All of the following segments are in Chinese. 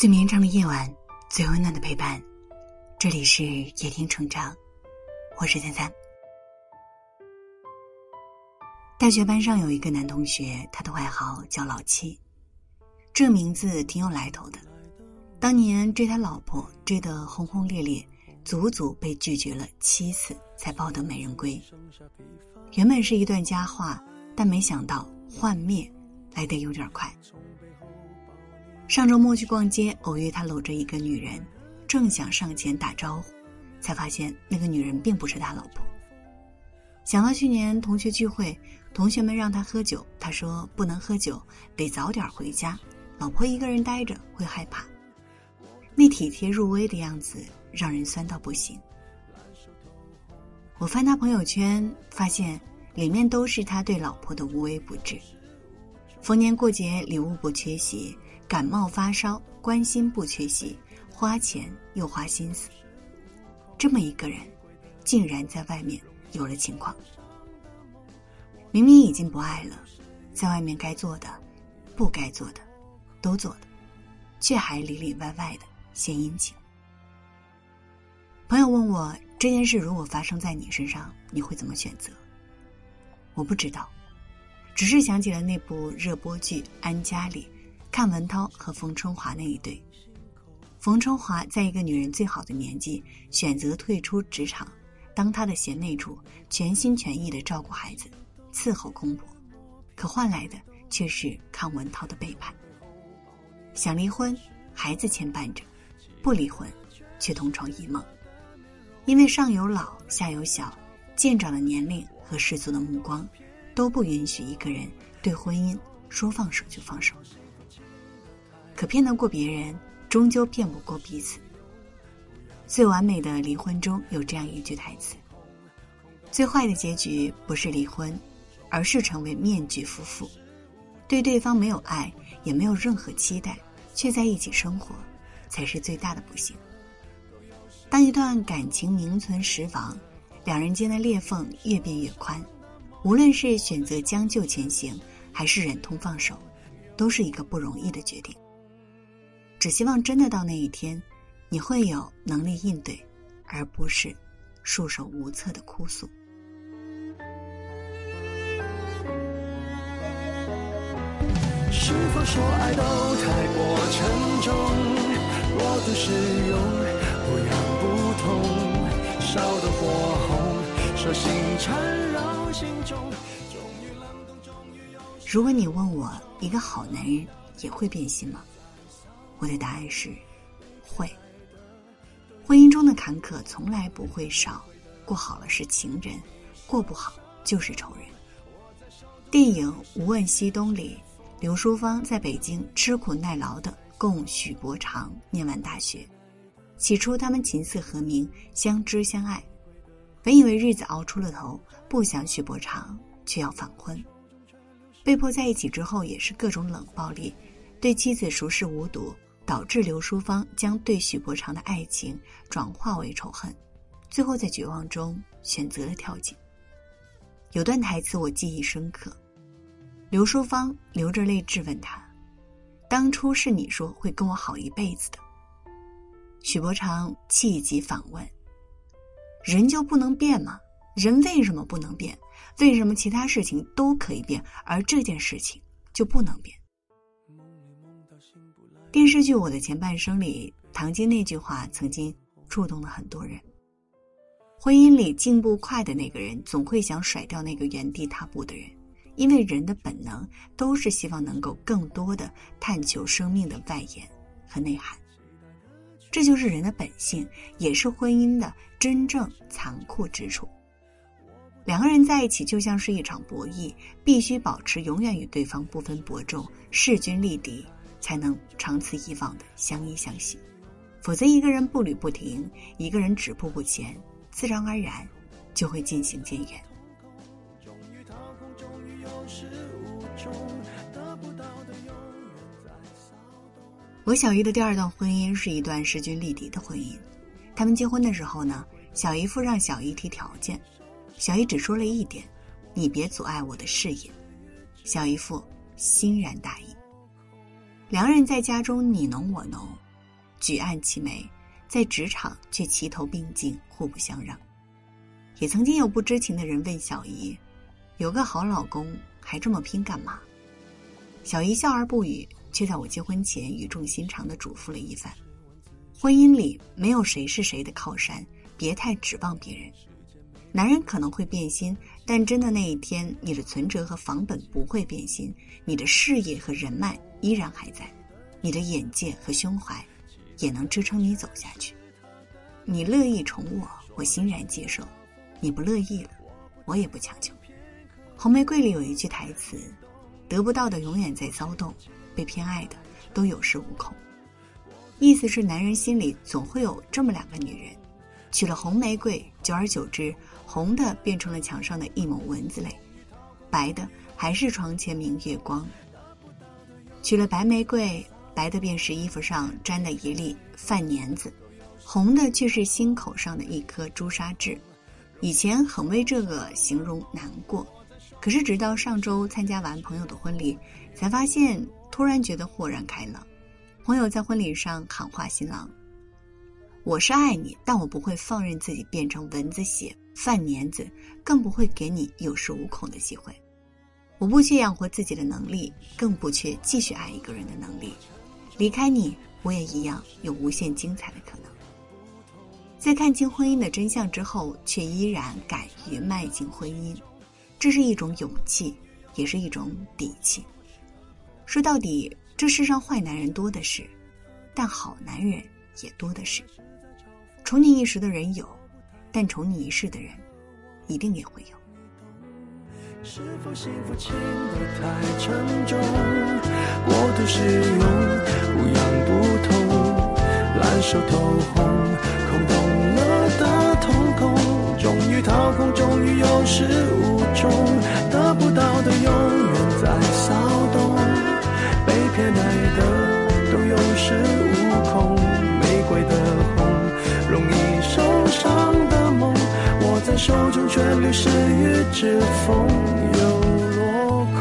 最绵长的夜晚，最温暖的陪伴。这里是夜听成长，我是三三。大学班上有一个男同学，他的外号叫老七，这名字挺有来头的。当年追他老婆追得轰轰烈烈，足足被拒绝了七次才抱得美人归。原本是一段佳话，但没想到幻灭来得有点快。上周末去逛街，偶遇他搂着一个女人，正想上前打招呼，才发现那个女人并不是他老婆。想到去年同学聚会，同学们让他喝酒，他说不能喝酒，得早点回家，老婆一个人待着会害怕。那体贴入微的样子让人酸到不行。我翻他朋友圈，发现里面都是他对老婆的无微不至，逢年过节礼物不缺席。感冒发烧，关心不缺席，花钱又花心思。这么一个人，竟然在外面有了情况。明明已经不爱了，在外面该做的、不该做的，都做的，却还里里外外的献殷勤。朋友问我这件事如果发生在你身上，你会怎么选择？我不知道，只是想起了那部热播剧《安家》里。看文涛和冯春华那一对，冯春华在一个女人最好的年纪选择退出职场，当她的贤内助，全心全意的照顾孩子，伺候公婆，可换来的却是康文涛的背叛。想离婚，孩子牵绊着；不离婚，却同床异梦。因为上有老，下有小，见长的年龄和世俗的目光，都不允许一个人对婚姻说放手就放手。可骗得过别人，终究骗不过彼此。最完美的离婚中有这样一句台词：“最坏的结局不是离婚，而是成为面具夫妇，对对方没有爱，也没有任何期待，却在一起生活，才是最大的不幸。”当一段感情名存实亡，两人间的裂缝越变越宽，无论是选择将就前行，还是忍痛放手，都是一个不容易的决定。只希望真的到那一天，你会有能力应对，而不是束手无策的哭诉。是否说爱都太过沉重？若都是用不痒不痛，烧得火，手心缠绕心中。如果你问我，一个好男人也会变心吗？我的答案是，会。婚姻中的坎坷从来不会少，过好了是情人，过不好就是仇人。电影《无问西东》里，刘淑芳在北京吃苦耐劳的供许伯常念完大学。起初他们琴瑟和鸣，相知相爱，本以为日子熬出了头，不想许伯常却要反婚。被迫在一起之后，也是各种冷暴力，对妻子熟视无睹。导致刘淑芳将对许伯常的爱情转化为仇恨，最后在绝望中选择了跳井。有段台词我记忆深刻，刘淑芳流着泪质问他：“当初是你说会跟我好一辈子的。”许伯常气急反问：“人就不能变吗？人为什么不能变？为什么其他事情都可以变，而这件事情就不能变？”电视剧《我的前半生》里，唐晶那句话曾经触动了很多人。婚姻里进步快的那个人，总会想甩掉那个原地踏步的人，因为人的本能都是希望能够更多的探求生命的外延和内涵。这就是人的本性，也是婚姻的真正残酷之处。两个人在一起就像是一场博弈，必须保持永远与对方不分伯仲，势均力敌。才能长此以往的相依相惜，否则一个人步履不停，一个人止步不前，自然而然就会渐行渐远。我小姨的第二段婚姻是一段势均力敌的婚姻，他们结婚的时候呢，小姨夫让小姨提条件，小姨只说了一点：“你别阻碍我的事业。”小姨夫欣然答应。两人在家中你侬我侬，举案齐眉，在职场却齐头并进，互不相让。也曾经有不知情的人问小姨：“有个好老公，还这么拼干嘛？”小姨笑而不语，却在我结婚前语重心长的嘱咐了一番：“婚姻里没有谁是谁的靠山，别太指望别人。男人可能会变心，但真的那一天，你的存折和房本不会变心，你的事业和人脉依然还在，你的眼界和胸怀也能支撑你走下去。你乐意宠我，我欣然接受。”你不乐意了，我也不强求。红玫瑰里有一句台词：“得不到的永远在骚动，被偏爱的都有恃无恐。”意思是男人心里总会有这么两个女人，娶了红玫瑰，久而久之，红的变成了墙上的一抹蚊子泪，白的还是床前明月光。娶了白玫瑰，白的便是衣服上沾的一粒饭粘子，红的却是心口上的一颗朱砂痣。以前很为这个形容难过，可是直到上周参加完朋友的婚礼，才发现突然觉得豁然开朗。朋友在婚礼上喊话新郎：“我是爱你，但我不会放任自己变成蚊子血、饭粘子，更不会给你有恃无恐的机会。我不缺养活自己的能力，更不缺继续爱一个人的能力。离开你，我也一样有无限精彩的可能。”在看清婚姻的真相之后，却依然敢于迈进婚姻，这是一种勇气，也是一种底气。说到底，这世上坏男人多的是，但好男人也多的是。宠你一时的人有，但宠你一世的人，一定也会有。是否幸福轻得太沉重？过度使用，不痒不痛，烂熟透红。空洞了的瞳孔，终于掏空，终于有始无终，眷侣是一指缝又落空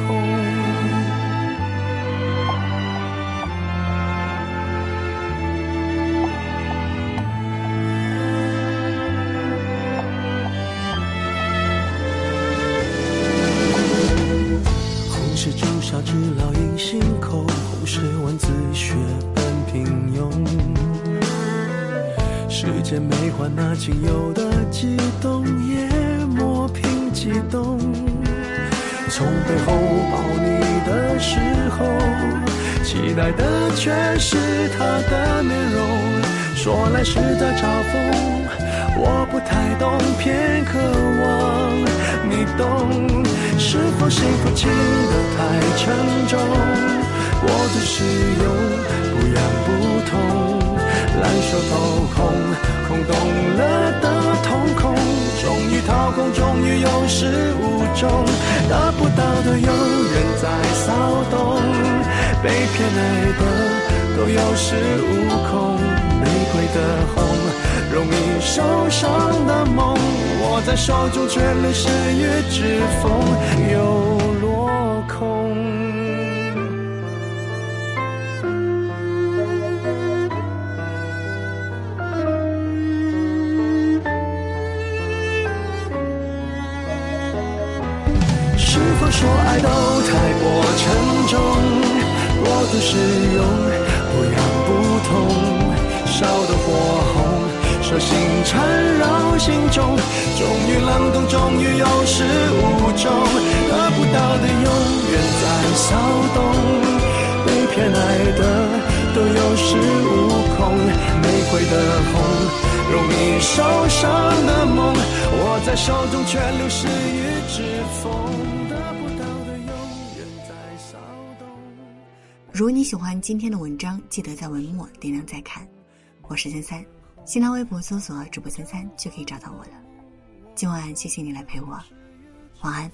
红是朱砂痣烙印心口红是蚊子血般平庸。时间美化那仅有的悸动。动。从背后抱你的时候，期待的却是他的面容。说来是在嘲讽，我不太懂，偏渴望你懂。是否幸福轻得太沉重？我的使用不痒不痛，有人在骚动，被偏爱的都有恃无恐，玫瑰的红，容易受伤的梦，握在手中却流失于指缝，有说爱都太过沉重，过度使用不痒不痛，烧得火红，手心缠绕心中，终于冷冻，终于有始无终，得不到的永远在骚动，被偏爱的都有恃无恐，玫瑰的红，容易受伤的梦，握在手中却流失于指缝。如果你喜欢今天的文章，记得在文末点亮再看。我是三三，新浪微博搜索“主播三三”就可以找到我了。今晚谢谢你来陪我，晚安。